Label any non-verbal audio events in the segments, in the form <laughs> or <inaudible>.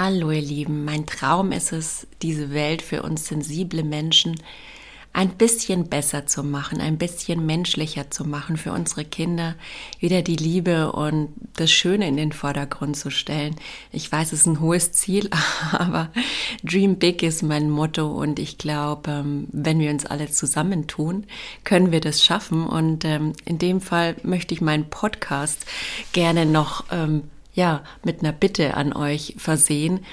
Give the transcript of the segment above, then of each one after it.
Hallo ihr Lieben, mein Traum ist es, diese Welt für uns sensible Menschen ein bisschen besser zu machen, ein bisschen menschlicher zu machen, für unsere Kinder wieder die Liebe und das Schöne in den Vordergrund zu stellen. Ich weiß, es ist ein hohes Ziel, <laughs> aber Dream Big ist mein Motto und ich glaube, ähm, wenn wir uns alle zusammentun, können wir das schaffen. Und ähm, in dem Fall möchte ich meinen Podcast gerne noch ähm, ja, mit einer Bitte an euch versehen,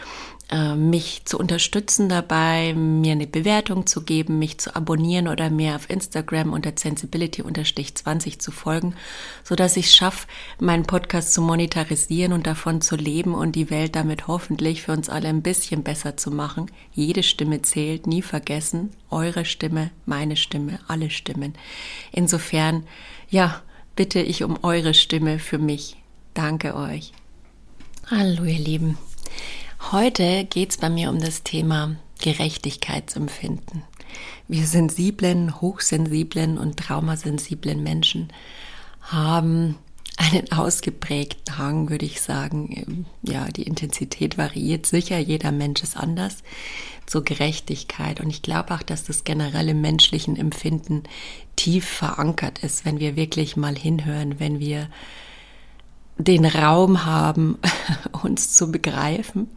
äh, mich zu unterstützen dabei, mir eine Bewertung zu geben, mich zu abonnieren oder mir auf Instagram unter sensibility-20 zu folgen, so dass ich schaffe, meinen Podcast zu monetarisieren und davon zu leben und die Welt damit hoffentlich für uns alle ein bisschen besser zu machen. Jede Stimme zählt, nie vergessen. Eure Stimme, meine Stimme, alle Stimmen. Insofern, ja, bitte ich um eure Stimme für mich. Danke euch. Hallo ihr Lieben. Heute geht es bei mir um das Thema Gerechtigkeitsempfinden. Wir sensiblen, hochsensiblen und traumasensiblen Menschen haben einen ausgeprägten Hang, würde ich sagen. Ja, die Intensität variiert sicher, jeder Mensch ist anders zur Gerechtigkeit. Und ich glaube auch, dass das generelle menschlichen Empfinden tief verankert ist, wenn wir wirklich mal hinhören, wenn wir den Raum haben, <laughs> uns zu begreifen,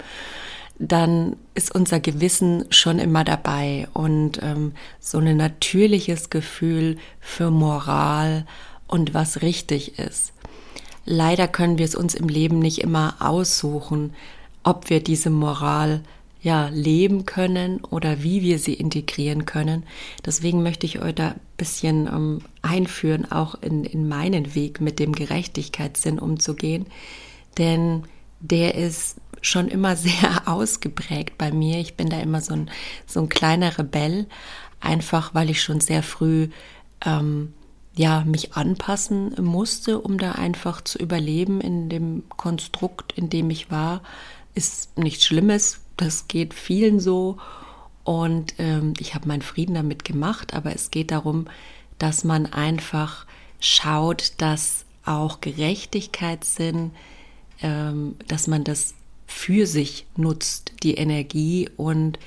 dann ist unser Gewissen schon immer dabei und ähm, so ein natürliches Gefühl für Moral und was richtig ist. Leider können wir es uns im Leben nicht immer aussuchen, ob wir diese Moral ja, leben können oder wie wir sie integrieren können. Deswegen möchte ich euch da ein bisschen ähm, einführen, auch in, in meinen Weg mit dem Gerechtigkeitssinn umzugehen. Denn der ist schon immer <laughs> sehr ausgeprägt bei mir. Ich bin da immer so ein, so ein kleiner Rebell, einfach weil ich schon sehr früh ähm, ja, mich anpassen musste, um da einfach zu überleben in dem Konstrukt, in dem ich war. Ist nichts Schlimmes, das geht vielen so. Und ähm, ich habe meinen Frieden damit gemacht, aber es geht darum, dass man einfach schaut, dass auch Gerechtigkeitssinn, ähm, dass man das für sich nutzt, die Energie und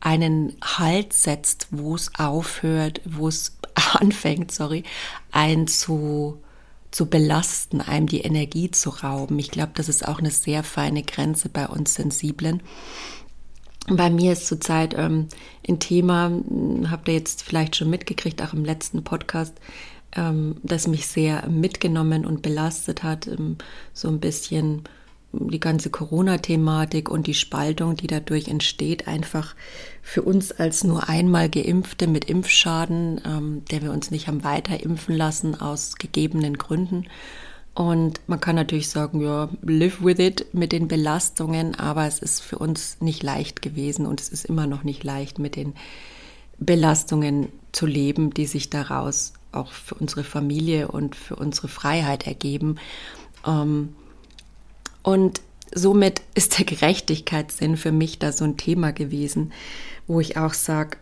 einen Halt setzt, wo es aufhört, wo es <laughs> anfängt, sorry, ein zu belasten, einem die Energie zu rauben. Ich glaube, das ist auch eine sehr feine Grenze bei uns Sensiblen. Bei mir ist zurzeit ähm, ein Thema, hm, habt ihr jetzt vielleicht schon mitgekriegt, auch im letzten Podcast, ähm, das mich sehr mitgenommen und belastet hat. Ähm, so ein bisschen die ganze Corona-Thematik und die Spaltung, die dadurch entsteht, einfach für uns als nur einmal Geimpfte mit Impfschaden, ähm, der wir uns nicht haben weiter impfen lassen aus gegebenen Gründen. Und man kann natürlich sagen, ja, live with it mit den Belastungen, aber es ist für uns nicht leicht gewesen und es ist immer noch nicht leicht mit den Belastungen zu leben, die sich daraus auch für unsere Familie und für unsere Freiheit ergeben. Ähm, und somit ist der Gerechtigkeitssinn für mich da so ein Thema gewesen, wo ich auch sage,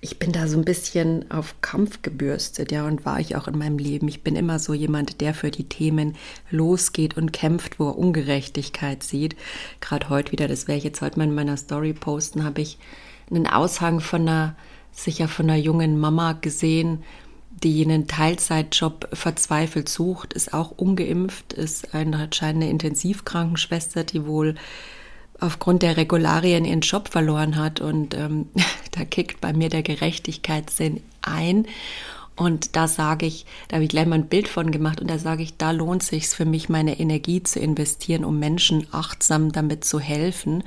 ich bin da so ein bisschen auf Kampf gebürstet, ja, und war ich auch in meinem Leben. Ich bin immer so jemand, der für die Themen losgeht und kämpft, wo er Ungerechtigkeit sieht. Gerade heute wieder, das werde ich jetzt heute mal in meiner Story posten, habe ich einen Aushang von einer, sicher von einer jungen Mama gesehen, die einen Teilzeitjob verzweifelt sucht, ist auch ungeimpft, ist eine anscheinend eine Intensivkrankenschwester, die wohl aufgrund der Regularien ihren Job verloren hat. Und ähm, <laughs> da kickt bei mir der Gerechtigkeitssinn ein. Und da sage ich, da habe ich gleich mal ein Bild von gemacht und da sage ich, da lohnt sich für mich, meine Energie zu investieren, um Menschen achtsam damit zu helfen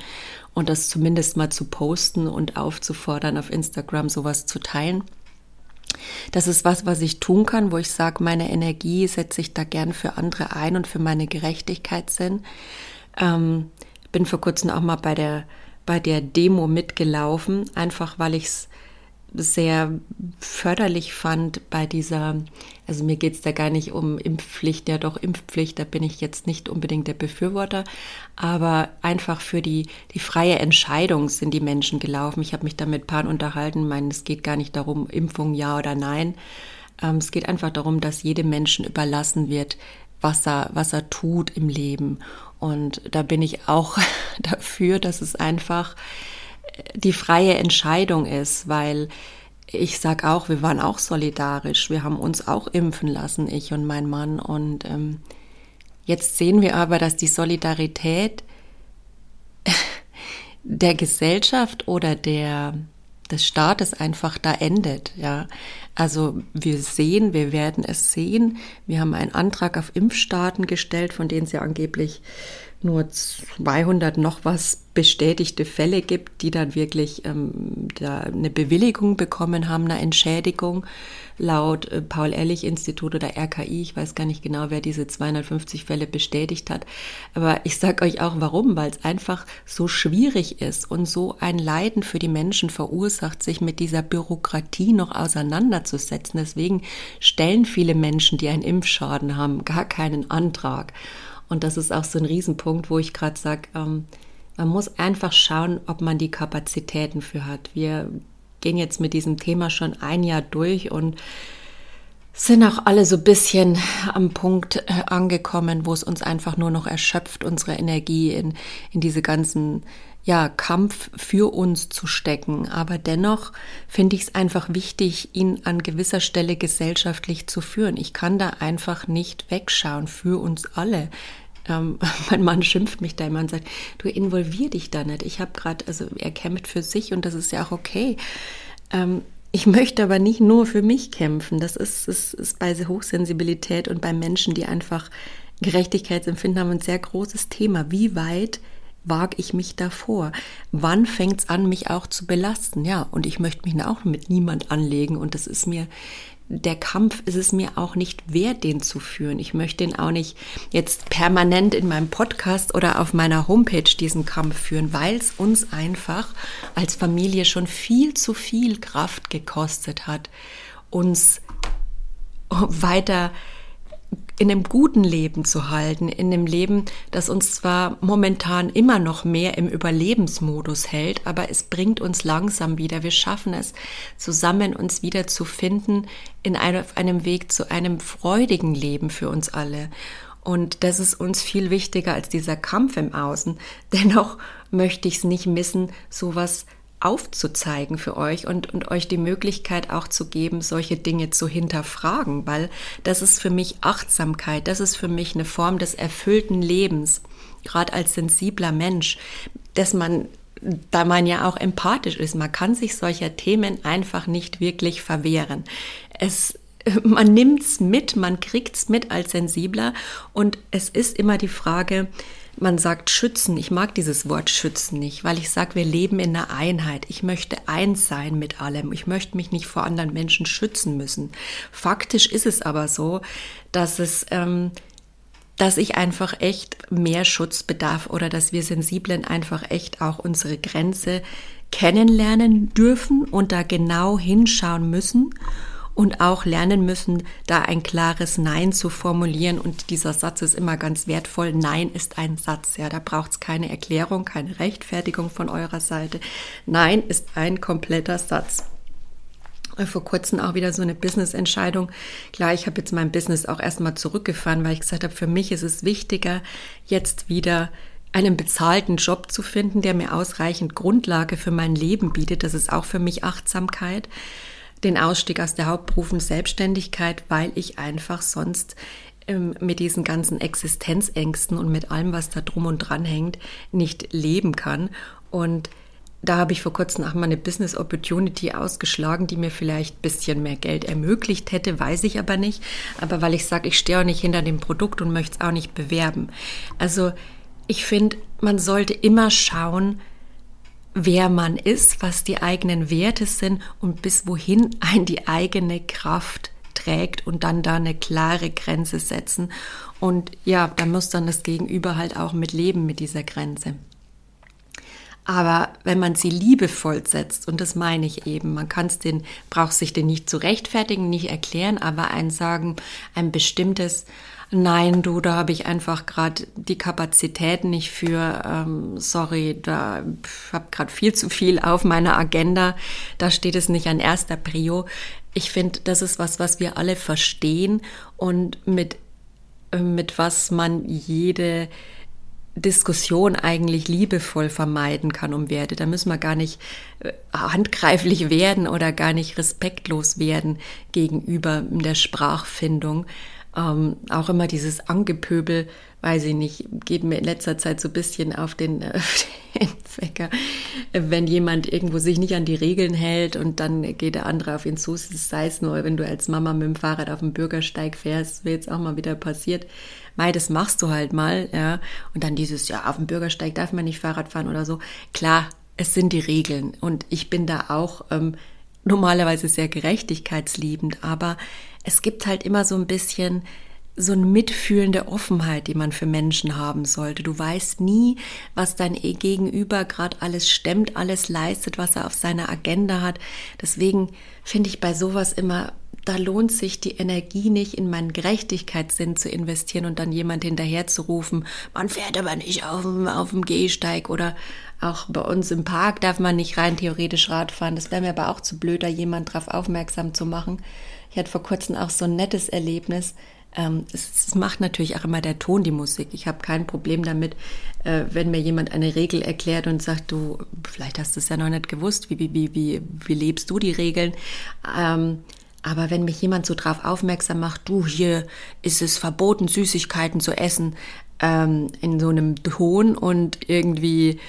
und das zumindest mal zu posten und aufzufordern, auf Instagram sowas zu teilen. Das ist was, was ich tun kann, wo ich sage, meine Energie setze ich da gern für andere ein und für meine Gerechtigkeitssinn. Ähm, bin vor kurzem auch mal bei der, bei der Demo mitgelaufen, einfach weil ich es sehr förderlich fand bei dieser, also mir geht es da gar nicht um Impfpflicht, ja doch Impfpflicht, da bin ich jetzt nicht unbedingt der Befürworter, aber einfach für die, die freie Entscheidung sind die Menschen gelaufen. Ich habe mich da mit Paaren unterhalten, meine, es geht gar nicht darum, Impfung ja oder nein. Ähm, es geht einfach darum, dass jedem Menschen überlassen wird, was er, was er tut im Leben. Und da bin ich auch <laughs> dafür, dass es einfach die freie Entscheidung ist, weil ich sag auch, wir waren auch solidarisch, wir haben uns auch impfen lassen, ich und mein Mann. Und ähm, jetzt sehen wir aber, dass die Solidarität <laughs> der Gesellschaft oder der des Staates einfach da endet, ja. Also wir sehen, wir werden es sehen. Wir haben einen Antrag auf Impfstaaten gestellt, von denen ja angeblich nur 200 noch was bestätigte Fälle gibt, die dann wirklich ähm, da eine Bewilligung bekommen haben, eine Entschädigung laut äh, Paul-Ehrlich-Institut oder RKI. Ich weiß gar nicht genau, wer diese 250 Fälle bestätigt hat. Aber ich sage euch auch warum, weil es einfach so schwierig ist und so ein Leiden für die Menschen verursacht, sich mit dieser Bürokratie noch auseinanderzusetzen. Deswegen stellen viele Menschen, die einen Impfschaden haben, gar keinen Antrag. Und das ist auch so ein Riesenpunkt, wo ich gerade sage, ähm, man muss einfach schauen, ob man die Kapazitäten für hat. Wir gehen jetzt mit diesem Thema schon ein Jahr durch und sind auch alle so ein bisschen am Punkt äh, angekommen, wo es uns einfach nur noch erschöpft, unsere Energie in, in diese ganzen ja, Kampf für uns zu stecken. Aber dennoch finde ich es einfach wichtig, ihn an gewisser Stelle gesellschaftlich zu führen. Ich kann da einfach nicht wegschauen für uns alle. Ähm, <laughs> mein Mann schimpft mich da immer und sagt, du involvier dich da nicht. Ich habe gerade, also er kämpft für sich und das ist ja auch okay. Ähm, ich möchte aber nicht nur für mich kämpfen. Das ist, ist, ist bei Hochsensibilität und bei Menschen, die einfach Gerechtigkeitsempfinden haben, ein sehr großes Thema. Wie weit wage ich mich davor? Wann fängt es an, mich auch zu belasten? Ja, und ich möchte mich auch mit niemand anlegen und das ist mir der Kampf ist es mir auch nicht wert, den zu führen. Ich möchte den auch nicht jetzt permanent in meinem Podcast oder auf meiner Homepage diesen Kampf führen, weil es uns einfach als Familie schon viel zu viel Kraft gekostet hat, uns weiter in einem guten Leben zu halten, in einem Leben, das uns zwar momentan immer noch mehr im Überlebensmodus hält, aber es bringt uns langsam wieder. Wir schaffen es, zusammen uns wieder zu finden in einem, auf einem Weg zu einem freudigen Leben für uns alle. Und das ist uns viel wichtiger als dieser Kampf im Außen. <laughs> Dennoch möchte ich es nicht missen, sowas aufzuzeigen für euch und, und euch die Möglichkeit auch zu geben, solche Dinge zu hinterfragen, weil das ist für mich Achtsamkeit, das ist für mich eine Form des erfüllten Lebens, gerade als sensibler Mensch, dass man da man ja auch empathisch ist, man kann sich solcher Themen einfach nicht wirklich verwehren. Es <laughs> man nimmt's mit, man kriegt's mit als sensibler und es ist immer die Frage, man sagt schützen. Ich mag dieses Wort schützen nicht, weil ich sage, wir leben in einer Einheit. Ich möchte eins sein mit allem. Ich möchte mich nicht vor anderen Menschen schützen müssen. Faktisch ist es aber so, dass es, ähm, dass ich einfach echt mehr Schutz bedarf oder dass wir Sensiblen einfach echt auch unsere Grenze kennenlernen dürfen und da genau hinschauen müssen und auch lernen müssen, da ein klares Nein zu formulieren. Und dieser Satz ist immer ganz wertvoll. Nein ist ein Satz. Ja, da braucht es keine Erklärung, keine Rechtfertigung von eurer Seite. Nein ist ein kompletter Satz vor kurzem auch wieder so eine Business-Entscheidung. Klar, ich habe jetzt mein Business auch erstmal zurückgefahren, weil ich gesagt habe, für mich ist es wichtiger, jetzt wieder einen bezahlten Job zu finden, der mir ausreichend Grundlage für mein Leben bietet. Das ist auch für mich Achtsamkeit den Ausstieg aus der Hauptberufen Selbstständigkeit, weil ich einfach sonst ähm, mit diesen ganzen Existenzängsten und mit allem, was da drum und dran hängt, nicht leben kann. Und da habe ich vor kurzem auch mal eine Business Opportunity ausgeschlagen, die mir vielleicht ein bisschen mehr Geld ermöglicht hätte, weiß ich aber nicht. Aber weil ich sage, ich stehe auch nicht hinter dem Produkt und möchte es auch nicht bewerben. Also ich finde, man sollte immer schauen, wer man ist, was die eigenen Werte sind und bis wohin ein die eigene Kraft trägt und dann da eine klare Grenze setzen. Und ja, da muss dann das Gegenüber halt auch mit leben mit dieser Grenze. Aber wenn man sie liebevoll setzt, und das meine ich eben, man kann es den, braucht sich den nicht zu rechtfertigen, nicht erklären, aber ein sagen, ein bestimmtes Nein, du, da habe ich einfach gerade die Kapazitäten nicht für. Ähm, sorry, da habe gerade viel zu viel auf meiner Agenda. Da steht es nicht an erster Prio. Ich finde, das ist was, was wir alle verstehen und mit, äh, mit was man jede Diskussion eigentlich liebevoll vermeiden kann um Werte. Da müssen wir gar nicht äh, handgreiflich werden oder gar nicht respektlos werden gegenüber der Sprachfindung. Ähm, auch immer dieses Angepöbel, weiß ich nicht, geht mir in letzter Zeit so ein bisschen auf den, äh, <laughs> den Wecker, wenn jemand irgendwo sich nicht an die Regeln hält und dann geht der andere auf ihn zu, sei es nur, wenn du als Mama mit dem Fahrrad auf dem Bürgersteig fährst, wie jetzt auch mal wieder passiert, Mei, das machst du halt mal, ja. Und dann dieses, ja, auf dem Bürgersteig darf man nicht Fahrrad fahren oder so. Klar, es sind die Regeln und ich bin da auch ähm, normalerweise sehr gerechtigkeitsliebend, aber es gibt halt immer so ein bisschen so eine mitfühlende Offenheit, die man für Menschen haben sollte. Du weißt nie, was dein Gegenüber gerade alles stemmt, alles leistet, was er auf seiner Agenda hat. Deswegen finde ich bei sowas immer da lohnt sich die Energie nicht in meinen Gerechtigkeitssinn zu investieren und dann jemand hinterher zu rufen, man fährt aber nicht auf dem, auf dem Gehsteig oder auch bei uns im Park darf man nicht rein theoretisch Rad fahren. Das wäre mir aber auch zu blöd, da jemand darauf aufmerksam zu machen. Ich hatte vor kurzem auch so ein nettes Erlebnis. Ähm, es, macht natürlich auch immer der Ton die Musik. Ich habe kein Problem damit, äh, wenn mir jemand eine Regel erklärt und sagt, du, vielleicht hast du es ja noch nicht gewusst, wie, wie, wie, wie, wie lebst du die Regeln? Ähm, aber wenn mich jemand so drauf aufmerksam macht, du, hier ist es verboten, Süßigkeiten zu essen, ähm, in so einem Ton und irgendwie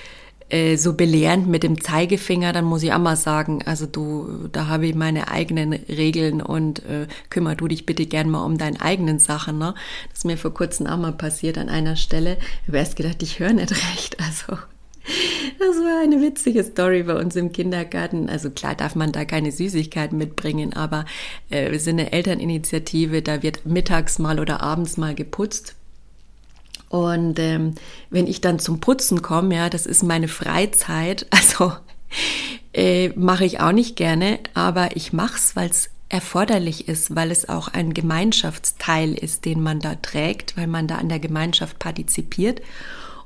äh, so belehrend mit dem Zeigefinger, dann muss ich auch mal sagen, also du, da habe ich meine eigenen Regeln und äh, kümmer du dich bitte gern mal um deine eigenen Sachen. Ne? Das ist mir vor kurzem auch mal passiert an einer Stelle. Ich habe erst gedacht, ich höre nicht recht. Also das war eine witzige Story bei uns im Kindergarten. Also klar darf man da keine Süßigkeiten mitbringen, aber äh, wir sind eine Elterninitiative, da wird mittags mal oder abends mal geputzt. Und ähm, wenn ich dann zum Putzen komme, ja, das ist meine Freizeit, <laughs> also äh, mache ich auch nicht gerne, aber ich mache es, weil es erforderlich ist, weil es auch ein Gemeinschaftsteil ist, den man da trägt, weil man da an der Gemeinschaft partizipiert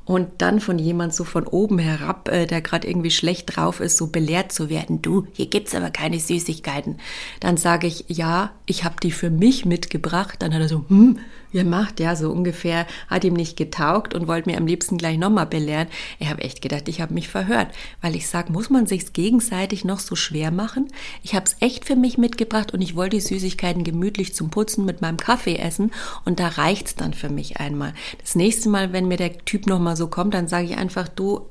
und dann von jemand so von oben herab, äh, der gerade irgendwie schlecht drauf ist, so belehrt zu werden, du, hier gibt's aber keine Süßigkeiten. Dann sage ich, ja, ich habe die für mich mitgebracht. Dann hat er so, hm, ihr macht ja so ungefähr, hat ihm nicht getaugt und wollte mir am liebsten gleich nochmal belehren. Ich habe echt gedacht, ich habe mich verhört, weil ich sage, muss man sich's gegenseitig noch so schwer machen? Ich habe es echt für mich mitgebracht und ich wollte die Süßigkeiten gemütlich zum Putzen mit meinem Kaffee essen und da reicht's dann für mich einmal. Das nächste Mal, wenn mir der Typ nochmal so kommt, dann sage ich einfach, du,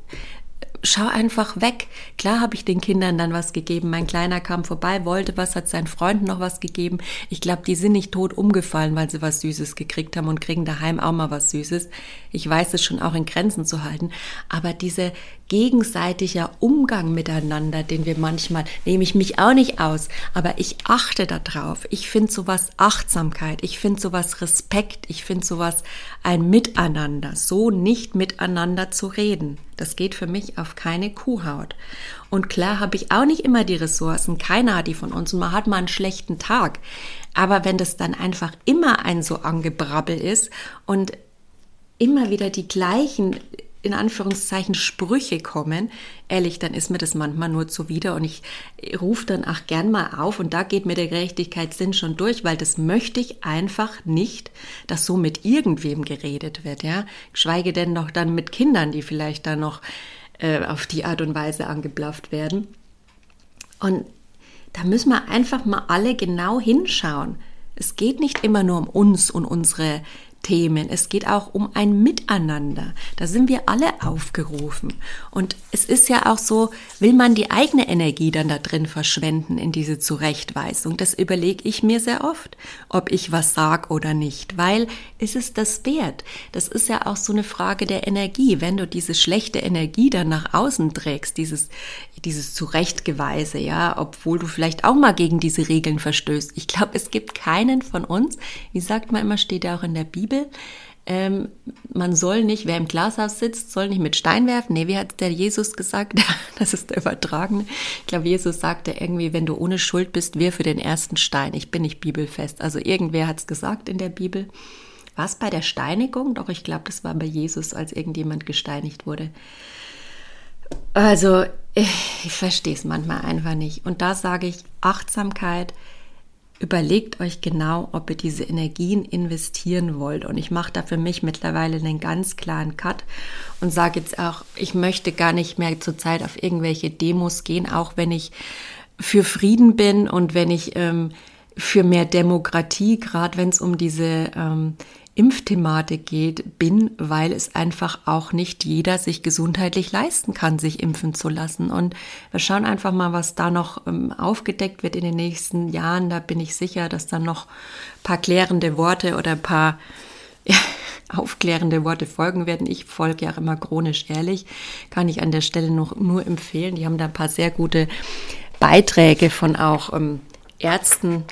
schau einfach weg. Klar habe ich den Kindern dann was gegeben. Mein Kleiner kam vorbei, wollte was, hat seinen Freunden noch was gegeben. Ich glaube, die sind nicht tot umgefallen, weil sie was Süßes gekriegt haben und kriegen daheim auch mal was Süßes. Ich weiß es schon auch in Grenzen zu halten. Aber diese gegenseitiger Umgang miteinander, den wir manchmal, nehme ich mich auch nicht aus, aber ich achte darauf. Ich finde sowas Achtsamkeit, ich finde sowas Respekt, ich finde sowas ein Miteinander, so nicht miteinander zu reden. Das geht für mich auf keine Kuhhaut. Und klar habe ich auch nicht immer die Ressourcen, keiner hat die von uns und man hat mal einen schlechten Tag. Aber wenn das dann einfach immer ein so angebrabbel ist und immer wieder die gleichen in Anführungszeichen Sprüche kommen, ehrlich, dann ist mir das manchmal nur zuwider und ich rufe dann auch gern mal auf und da geht mir der Gerechtigkeitssinn schon durch, weil das möchte ich einfach nicht, dass so mit irgendwem geredet wird, ja. Geschweige denn noch dann mit Kindern, die vielleicht dann noch äh, auf die Art und Weise angeblafft werden. Und da müssen wir einfach mal alle genau hinschauen. Es geht nicht immer nur um uns und unsere Themen. Es geht auch um ein Miteinander. Da sind wir alle aufgerufen. Und es ist ja auch so, will man die eigene Energie dann da drin verschwenden in diese Zurechtweisung? Das überlege ich mir sehr oft, ob ich was sag oder nicht, weil ist es das wert? Das ist ja auch so eine Frage der Energie. Wenn du diese schlechte Energie dann nach außen trägst, dieses, dieses Zurechtgeweise, ja, obwohl du vielleicht auch mal gegen diese Regeln verstößt. Ich glaube, es gibt keinen von uns, wie sagt man immer, steht ja auch in der Bibel, Bibel. Ähm, man soll nicht, wer im Glashaus sitzt, soll nicht mit Stein werfen. Nee, wie hat der Jesus gesagt? <laughs> Das ist der Übertragene. Ich glaube, Jesus sagte irgendwie, wenn du ohne Schuld bist, wir für den ersten Stein. Ich bin nicht bibelfest. Also irgendwer hat es gesagt in der Bibel. War es bei der Steinigung? Doch, ich glaube, das war bei Jesus, als irgendjemand gesteinigt wurde. Also, ich verstehe es manchmal einfach nicht. Und da sage ich, Achtsamkeit überlegt euch genau, ob ihr diese Energien investieren wollt. Und ich mache da für mich mittlerweile einen ganz klaren Cut und sage jetzt auch, ich möchte gar nicht mehr zurzeit auf irgendwelche Demos gehen, auch wenn ich für Frieden bin und wenn ich ähm, für mehr Demokratie, gerade wenn es um diese ähm, Impfthematik geht, bin, weil es einfach auch nicht jeder sich gesundheitlich leisten kann, sich impfen zu lassen. Und wir schauen einfach mal, was da noch ähm, aufgedeckt wird in den nächsten Jahren. Da bin ich sicher, dass dann noch ein paar klärende Worte oder ein paar <laughs> aufklärende Worte folgen werden. Ich folge ja immer chronisch ehrlich, kann ich an der Stelle noch nur empfehlen. Die haben da ein paar sehr gute Beiträge von auch ähm, Ärzten,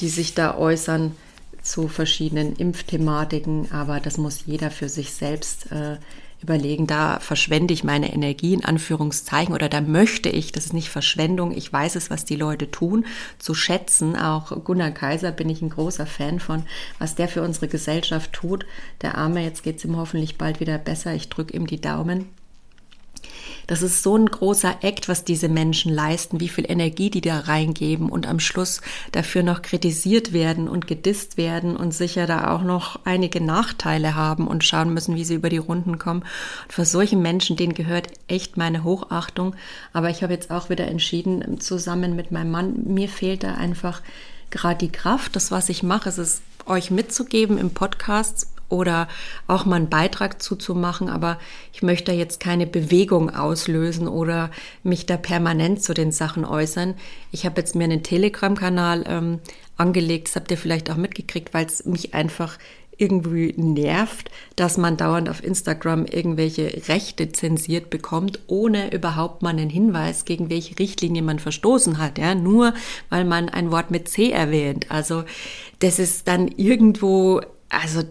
die sich da äußern zu verschiedenen Impfthematiken, aber das muss jeder für sich selbst äh, überlegen. Da verschwende ich meine Energie in Anführungszeichen oder da möchte ich, das ist nicht Verschwendung, ich weiß es, was die Leute tun, zu schätzen. Auch Gunnar Kaiser bin ich ein großer Fan von, was der für unsere Gesellschaft tut. Der Arme, jetzt geht es ihm hoffentlich bald wieder besser. Ich drücke ihm die Daumen. Das ist so ein großer Act, was diese Menschen leisten, wie viel Energie die da reingeben und am Schluss dafür noch kritisiert werden und gedisst werden und sicher da auch noch einige Nachteile haben und schauen müssen, wie sie über die Runden kommen. Und für solche Menschen, denen gehört echt meine Hochachtung. Aber ich habe jetzt auch wieder entschieden, zusammen mit meinem Mann, mir fehlt da einfach gerade die Kraft. Das, was ich mache, ist es euch mitzugeben im Podcast oder auch mal einen Beitrag zuzumachen, aber ich möchte jetzt keine Bewegung auslösen oder mich da permanent zu den Sachen äußern. Ich habe jetzt mir einen Telegram-Kanal ähm, angelegt, das habt ihr vielleicht auch mitgekriegt, weil es mich einfach irgendwie nervt, dass man dauernd auf Instagram irgendwelche Rechte zensiert bekommt, ohne überhaupt mal einen Hinweis, gegen welche Richtlinie man verstoßen hat, ja, nur weil man ein Wort mit C erwähnt. Also, das ist dann irgendwo, also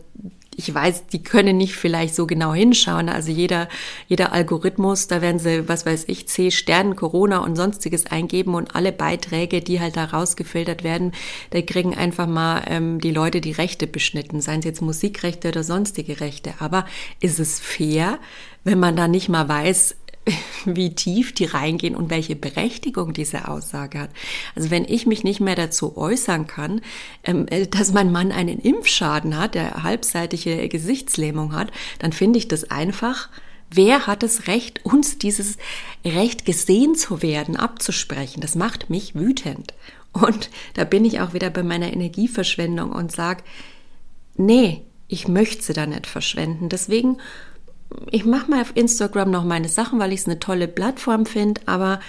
ich weiß, die können nicht vielleicht so genau hinschauen. Also jeder, jeder Algorithmus, da werden sie, was weiß ich, C Sternen, Corona und sonstiges eingeben und alle Beiträge, die halt da rausgefiltert werden, da kriegen einfach mal ähm, die Leute die Rechte beschnitten, seien es jetzt Musikrechte oder sonstige Rechte. Aber ist es fair, wenn man da nicht mal weiß, <laughs> wie tief die reingehen und welche Berechtigung diese Aussage hat. Also wenn ich mich nicht mehr dazu äußern kann, ähm, äh, dass mein Mann einen Impfschaden hat, der halbseitige Gesichtslähmung hat, dann finde ich das einfach Wer hat das Recht, uns dieses Recht gesehen zu werden, abzusprechen? Das macht mich wütend. Und da bin ich auch wieder bei meiner Energieverschwendung und sage, nee, ich möchte sie da nicht verschwenden. Deswegen ich mache mal auf Instagram noch meine Sachen, weil ich es eine tolle Plattform finde, aber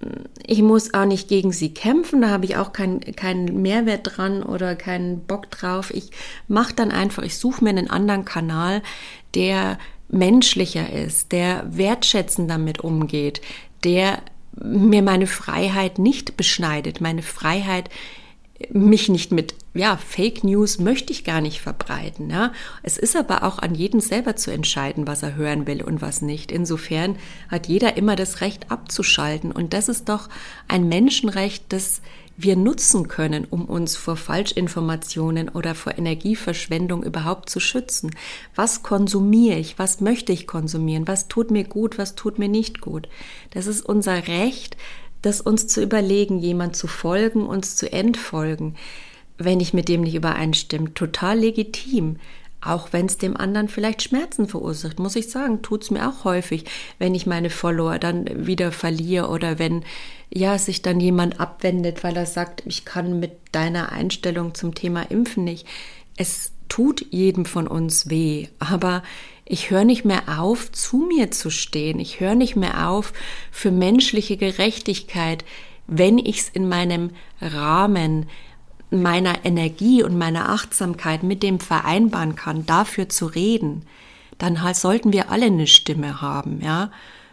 mm, ich muss auch nicht gegen sie kämpfen, da habe ich auch keinen keinen Mehrwert dran oder keinen Bock drauf. Ich mache dann einfach, ich suche mir einen anderen Kanal, der menschlicher ist, der wertschätzend damit umgeht, der mir meine Freiheit nicht beschneidet, meine Freiheit mich nicht mit ja, Fake News möchte ich gar nicht verbreiten. Ja. Es ist aber auch an jedem selber zu entscheiden, was er hören will und was nicht. Insofern hat jeder immer das Recht abzuschalten. Und das ist doch ein Menschenrecht, das wir nutzen können, um uns vor Falschinformationen oder vor Energieverschwendung überhaupt zu schützen. Was konsumiere ich? Was möchte ich konsumieren? Was tut mir gut? Was tut mir nicht gut? Das ist unser Recht, das uns zu überlegen, jemand zu folgen, uns zu entfolgen, wenn ich mit dem nicht übereinstimme. Total legitim. Auch wenn es dem anderen vielleicht Schmerzen verursacht, muss ich sagen, tut es mir auch häufig, wenn ich meine Follower dann wieder verliere oder wenn ja sich dann jemand abwendet, weil er sagt, ich kann mit deiner Einstellung zum Thema Impfen nicht. Es tut jedem von uns weh, aber ich höre nicht mehr auf, zu mir zu stehen. Ich höre nicht mehr auf für menschliche Gerechtigkeit, wenn ich es in meinem Rahmen meiner Energie und meiner Achtsamkeit mit dem vereinbaren kann, dafür zu reden, dann halt sollten wir alle eine Stimme haben, ja.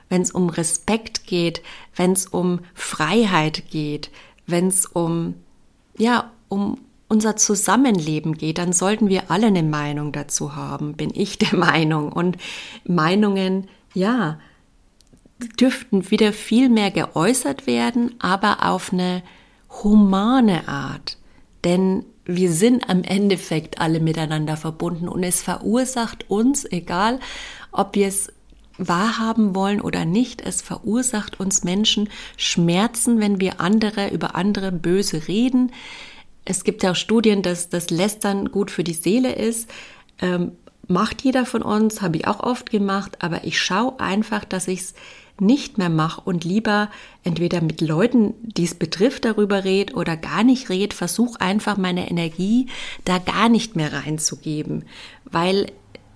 Wenn es um Respekt geht, wenn es um Freiheit geht, wenn es um, ja, um unser Zusammenleben geht, dann sollten wir alle eine Meinung dazu haben, bin ich der <laughs> Meinung. Und Meinungen, ja, dürften wieder viel mehr geäußert werden, aber auf eine humane Art. Denn wir sind am Endeffekt alle miteinander verbunden und es verursacht uns, egal ob wir es wahrhaben wollen oder nicht, es verursacht uns Menschen Schmerzen, wenn wir andere über andere böse reden es gibt ja auch Studien, dass das Lästern gut für die Seele ist. Ähm, macht jeder von uns, habe ich auch oft gemacht, aber ich schaue einfach, dass ich es nicht mehr mache und lieber entweder mit Leuten, die es betrifft, darüber red oder gar nicht red, versuche einfach meine Energie da gar nicht mehr reinzugeben, weil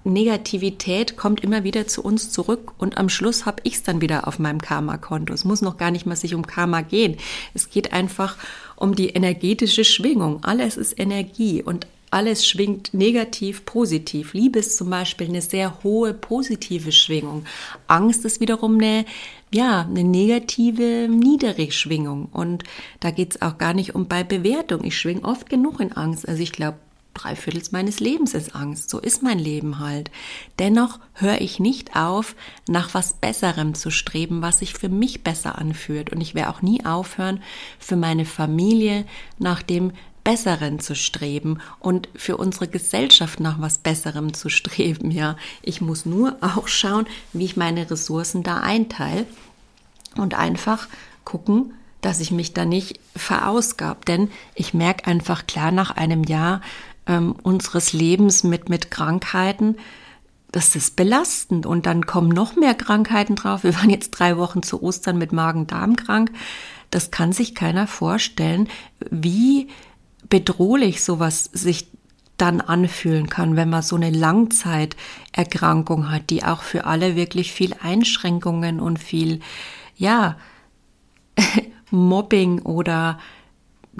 Negativität kommt immer wieder zu uns zurück und am Schluss habe ich es dann wieder auf meinem Karma-Konto. Es muss noch gar nicht mal sich um Karma gehen. Es geht einfach um die energetische Schwingung. Alles ist Energie und alles schwingt negativ, positiv. Liebe ist zum Beispiel eine sehr hohe positive Schwingung. Angst ist wiederum eine, ja, eine negative, niedere Schwingung. Und da geht es auch gar nicht um bei Bewertung. Ich schwinge oft genug in Angst. Also ich glaube, drei Viertels meines Lebens ist Angst. So ist mein Leben halt. Dennoch höre ich nicht auf, nach was Besserem zu streben, was sich für mich besser anfühlt. Und ich werde auch nie aufhören, für meine Familie nach dem Besseren zu streben und für unsere Gesellschaft nach was Besserem zu streben. Ja, ich muss nur auch schauen, wie ich meine Ressourcen da einteile und einfach gucken, dass ich mich da nicht verausgab. Denn ich merke einfach klar nach einem Jahr, ähm, unseres Lebens mit, mit Krankheiten, das ist belastend. Und dann kommen noch mehr Krankheiten drauf. Wir waren jetzt drei Wochen zu Ostern mit Magen-Darm krank. Das kann sich keiner vorstellen, wie bedrohlich sowas sich dann anfühlen kann, wenn man so eine Langzeiterkrankung hat, die auch für alle wirklich viel Einschränkungen und viel, ja, <laughs> Mobbing oder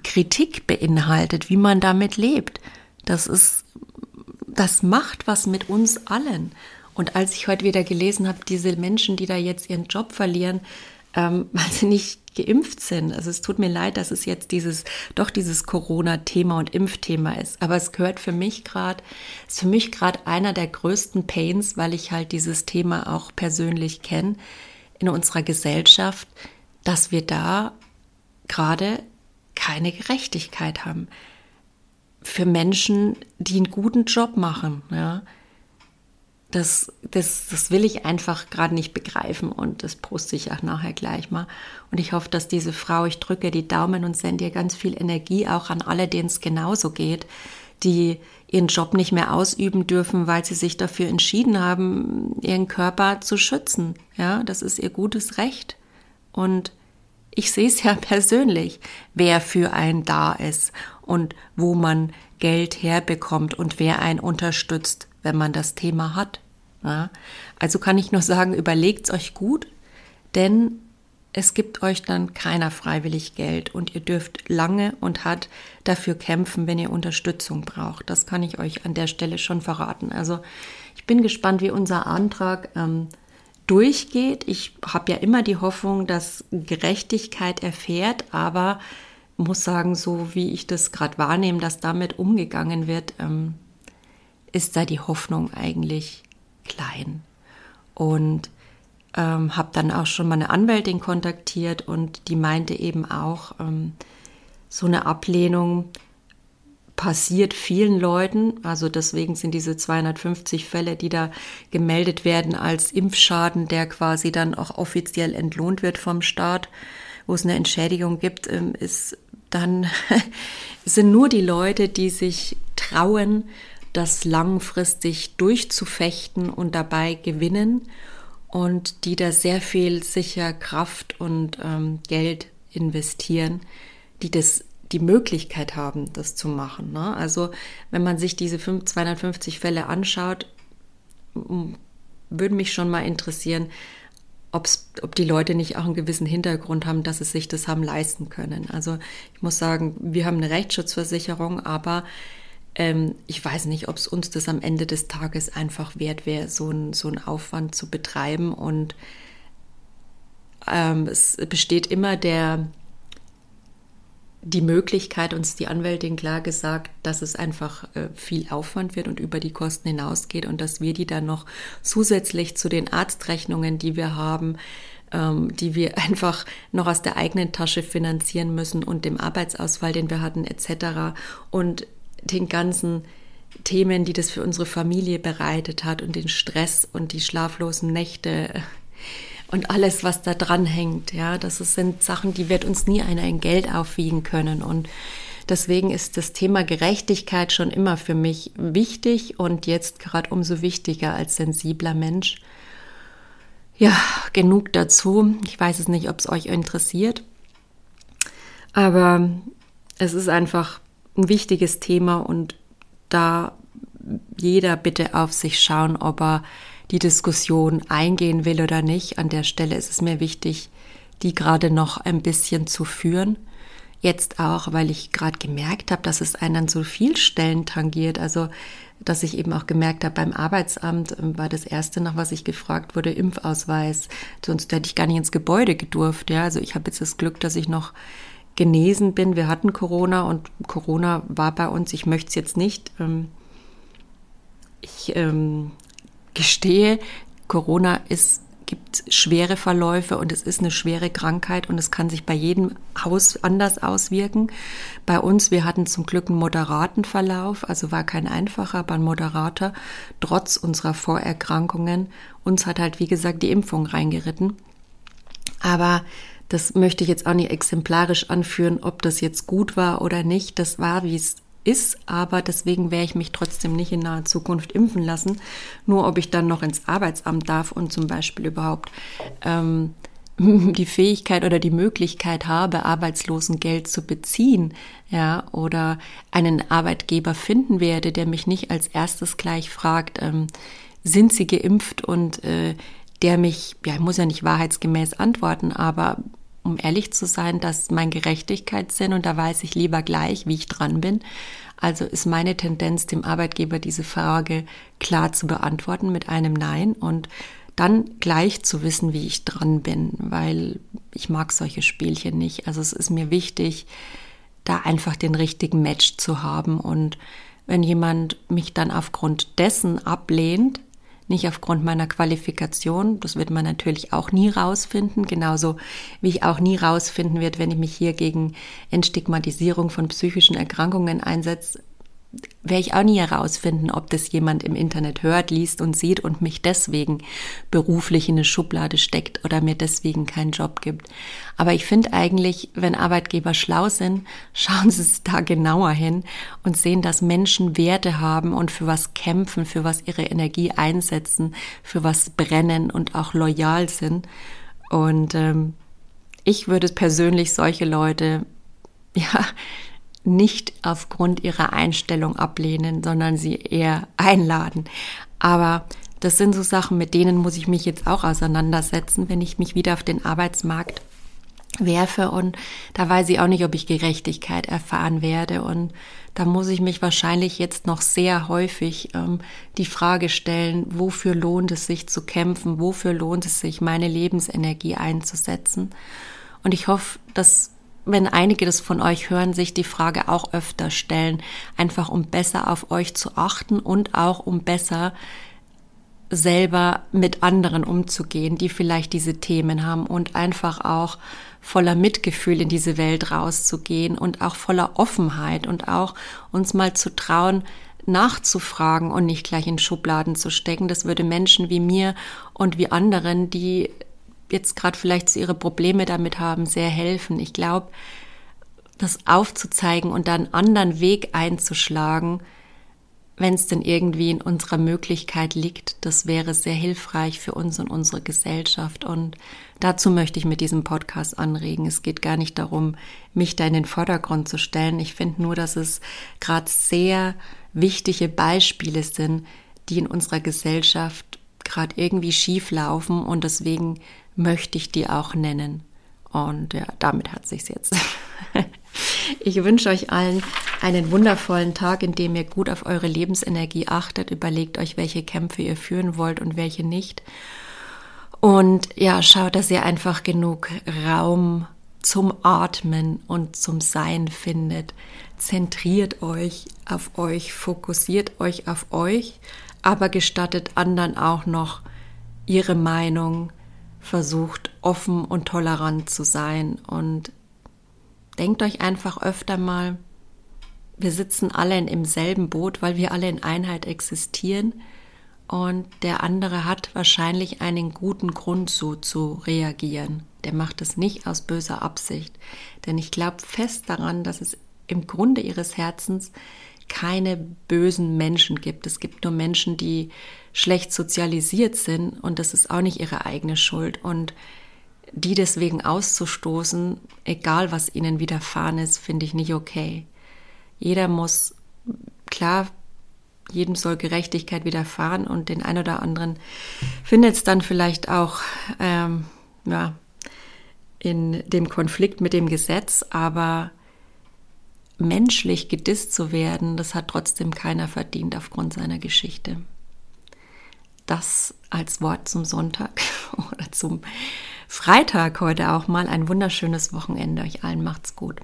Kritik beinhaltet, wie man damit lebt. Das ist, das macht was mit uns allen. Und als ich heute wieder gelesen habe, diese Menschen, die da jetzt ihren Job verlieren, ähm, <laughs> weil sie nicht geimpft sind. Also es tut mir leid, dass es jetzt dieses, doch dieses Corona-Thema und Impfthema ist. Aber es gehört für mich gerade, ist für mich gerade einer der größten Pains, weil ich halt dieses Thema auch persönlich kenne in unserer Gesellschaft, dass wir da gerade keine Gerechtigkeit haben für Menschen, die einen guten Job machen. Ja. Das, das, das will ich einfach gerade nicht begreifen und das poste ich auch nachher gleich mal. Und ich hoffe, dass diese Frau, ich drücke die Daumen und sende ihr ganz viel Energie auch an alle, denen es genauso geht, die ihren Job nicht mehr ausüben dürfen, weil sie sich dafür entschieden haben, ihren Körper zu schützen. Ja, das ist ihr gutes Recht. Und ich sehe es ja <laughs> persönlich, wer für einen da ist und wo man Geld herbekommt und wer einen unterstützt, wenn man das Thema hat. Ja? Also kann ich nur sagen, überlegt euch gut, denn es gibt euch dann keiner freiwillig Geld und ihr dürft lange und hart dafür kämpfen, wenn ihr Unterstützung braucht. Das kann ich euch an der Stelle schon verraten. Also ich bin gespannt, wie unser Antrag ähm, durchgeht. Ich habe ja immer die Hoffnung, dass Gerechtigkeit erfährt, aber muss sagen, so wie ich das gerade wahrnehme, dass damit umgegangen wird, ähm, ist da die Hoffnung eigentlich klein. Und ähm, habe dann auch schon mal eine Anwältin kontaktiert und die meinte eben auch, ähm, so eine Ablehnung passiert vielen Leuten. Also deswegen sind diese 250 Fälle, die da gemeldet werden als Impfschaden, der quasi dann auch offiziell entlohnt wird vom Staat, wo es eine Entschädigung gibt, ähm, ist dann <laughs> sind nur die Leute, die sich trauen, das langfristig durchzufechten und dabei gewinnen und die da sehr viel sicher Kraft und ähm, Geld investieren, die das die Möglichkeit haben, das zu machen. Ne? Also wenn man sich diese 250 Fälle anschaut, würde mich schon mal interessieren, ob's, ob die Leute nicht auch einen gewissen Hintergrund haben, dass sie sich das haben leisten können. Also ich muss sagen, wir haben eine Rechtsschutzversicherung, aber ähm, ich weiß nicht, ob es uns das am Ende des Tages einfach wert wäre, so, ein, so einen Aufwand zu betreiben. Und ähm, es besteht immer der, die Möglichkeit, uns die Anwältin klar gesagt, dass es einfach äh, viel Aufwand wird und über die Kosten hinausgeht und dass wir die dann noch zusätzlich zu den Arztrechnungen, die wir haben, ähm, die wir <laughs> einfach noch aus der eigenen Tasche finanzieren müssen und dem Arbeitsausfall, den wir hatten, etc. und den ganzen Themen, die das für unsere Familie bereitet hat und den Stress und die schlaflosen Nächte und alles, was da dran hängt. Ja, das sind Sachen, die wird uns nie einer in Geld aufwiegen können. Und deswegen ist das Thema Gerechtigkeit schon immer für mich wichtig und jetzt gerade umso wichtiger als sensibler Mensch. Ja, genug dazu. Ich weiß es nicht, ob es euch interessiert, aber es ist einfach ein wichtiges Thema und da jeder bitte auf sich schauen, ob er die Diskussion eingehen will oder nicht. An der Stelle ist es mir wichtig, die gerade noch ein bisschen zu führen. Jetzt auch, weil ich gerade gemerkt habe, dass es einen an so viel Stellen tangiert. Also, dass ich eben auch gemerkt habe, beim Arbeitsamt ähm, war das erste, nach was ich gefragt wurde, Impfausweis. Sonst hätte ich gar nicht ins Gebäude gedurft. Ja, also ich habe jetzt das Glück, dass ich noch genesen bin. Wir hatten Corona und Corona war bei uns. Ich möchte es jetzt nicht. Ähm, ich ähm, gestehe, Corona ist gibt schwere Verläufe und es ist eine schwere Krankheit und es kann sich bei jedem Haus anders auswirken. Bei uns, wir hatten zum Glück einen moderaten Verlauf, also war kein einfacher, aber ein moderater, trotz unserer Vorerkrankungen. Uns hat halt, wie gesagt, die Impfung reingeritten. Aber das möchte ich jetzt auch nicht exemplarisch anführen, ob das jetzt gut war oder nicht. Das war, wie es ist, aber deswegen werde ich mich trotzdem nicht in naher Zukunft impfen lassen. Nur ob ich dann noch ins Arbeitsamt darf und zum Beispiel überhaupt ähm, <laughs> die Fähigkeit oder die Möglichkeit habe, Arbeitslosengeld zu beziehen, ja, oder einen Arbeitgeber finden werde, der mich nicht als erstes gleich fragt, ähm, sind Sie geimpft und äh, der mich, ja, ich muss ja nicht wahrheitsgemäß antworten, aber um ehrlich zu sein, dass mein Gerechtigkeitssinn, und da weiß ich lieber gleich, wie ich dran bin, also ist meine Tendenz, dem Arbeitgeber diese Frage klar zu beantworten mit einem Nein und dann gleich zu wissen, wie ich dran bin, weil ich mag solche Spielchen nicht. Also es ist mir wichtig, da einfach den richtigen Match zu haben und wenn jemand mich dann aufgrund dessen ablehnt, nicht aufgrund meiner Qualifikation. Das wird man natürlich auch nie rausfinden, genauso wie ich auch nie rausfinden wird, wenn ich mich hier gegen Entstigmatisierung von psychischen Erkrankungen einsetze, werde ich auch nie herausfinden, ob das jemand im Internet hört, liest und sieht und mich deswegen beruflich in eine Schublade steckt oder mir deswegen keinen Job gibt. Aber ich finde eigentlich, wenn Arbeitgeber schlau sind, <laughs> schauen sie es da genauer hin und sehen, dass Menschen Werte haben und für was kämpfen, für was ihre Energie einsetzen, für was brennen und auch loyal sind. Und ähm, ich würde persönlich solche Leute, <laughs> ja, nicht aufgrund ihrer Einstellung ablehnen, sondern sie eher einladen. Aber das sind so Sachen, mit denen muss ich mich jetzt auch auseinandersetzen, wenn ich mich wieder auf den Arbeitsmarkt werfe. Und da weiß ich auch nicht, ob ich Gerechtigkeit erfahren werde. Und da muss ich mich wahrscheinlich jetzt noch sehr häufig ähm, die Frage stellen, wofür lohnt es sich zu kämpfen, wofür lohnt es sich, meine Lebensenergie einzusetzen? Und ich hoffe, dass wenn einige das von euch hören, sich die Frage auch öfter stellen, einfach um besser auf euch zu achten und auch um besser selber mit anderen umzugehen, die vielleicht diese Themen haben und einfach auch voller Mitgefühl in diese Welt rauszugehen und auch voller Offenheit und auch uns mal zu trauen, nachzufragen und nicht gleich in Schubladen zu stecken. Das würde Menschen wie mir und wie anderen, die jetzt gerade vielleicht ihre Probleme damit haben, sehr helfen. Ich glaube, das aufzuzeigen und dann einen anderen Weg einzuschlagen, wenn es denn irgendwie in unserer Möglichkeit liegt, das wäre sehr hilfreich für uns und unsere Gesellschaft. Und dazu möchte ich mit diesem Podcast anregen. Es geht gar nicht darum, mich da in den Vordergrund zu stellen. Ich finde nur, dass es gerade sehr wichtige Beispiele sind, die in unserer Gesellschaft gerade irgendwie schief laufen und deswegen möchte ich die auch nennen. Und ja, damit hat sich's jetzt. <laughs> Ich wünsche euch allen einen wundervollen Tag, in dem ihr gut auf eure Lebensenergie achtet. Überlegt euch, welche Kämpfe ihr führen wollt und welche nicht. Und ja, schaut, dass ihr einfach genug Raum zum Atmen und zum Sein findet. Zentriert euch auf euch, fokussiert euch auf euch, aber gestattet anderen auch noch ihre Meinung, versucht offen und tolerant zu sein und denkt euch einfach öfter mal, wir sitzen alle im selben Boot, weil wir alle in Einheit existieren und der andere hat wahrscheinlich einen guten Grund so zu reagieren. Der macht es nicht aus böser Absicht, denn ich glaube fest daran, dass es im Grunde ihres Herzens keine bösen Menschen gibt. Es gibt nur Menschen, die schlecht sozialisiert sind und das ist auch nicht ihre eigene Schuld. Und die deswegen auszustoßen, egal was ihnen widerfahren ist, finde ich nicht okay. Jeder muss, klar, jedem soll Gerechtigkeit widerfahren und den ein oder anderen findet es dann vielleicht auch ähm, ja, in dem Konflikt mit dem Gesetz, aber menschlich gedisst zu werden, das hat trotzdem keiner verdient aufgrund seiner Geschichte. Das als Wort zum Sonntag <laughs> oder zum Freitag heute auch mal. Ein wunderschönes Wochenende. Euch allen macht's gut.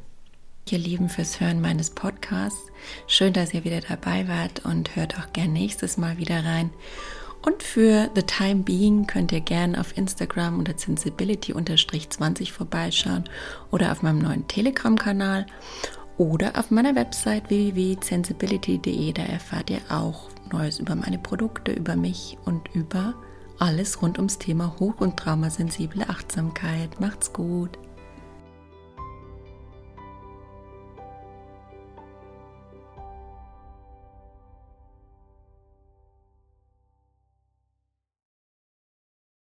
Ihr Lieben fürs Hören meines Podcasts. Schön, dass ihr wieder dabei wart und hört auch gern nächstes Mal wieder rein. Und für The Time Being könnt ihr gern auf Instagram unter sensibility-20 vorbeischauen oder auf meinem neuen Telegram-Kanal oder auf meiner Website www.sensibility.de. Da erfahrt ihr auch Neues über meine Produkte, über mich und über alles rund ums Thema hoch- und traumasensible Achtsamkeit. Macht's gut!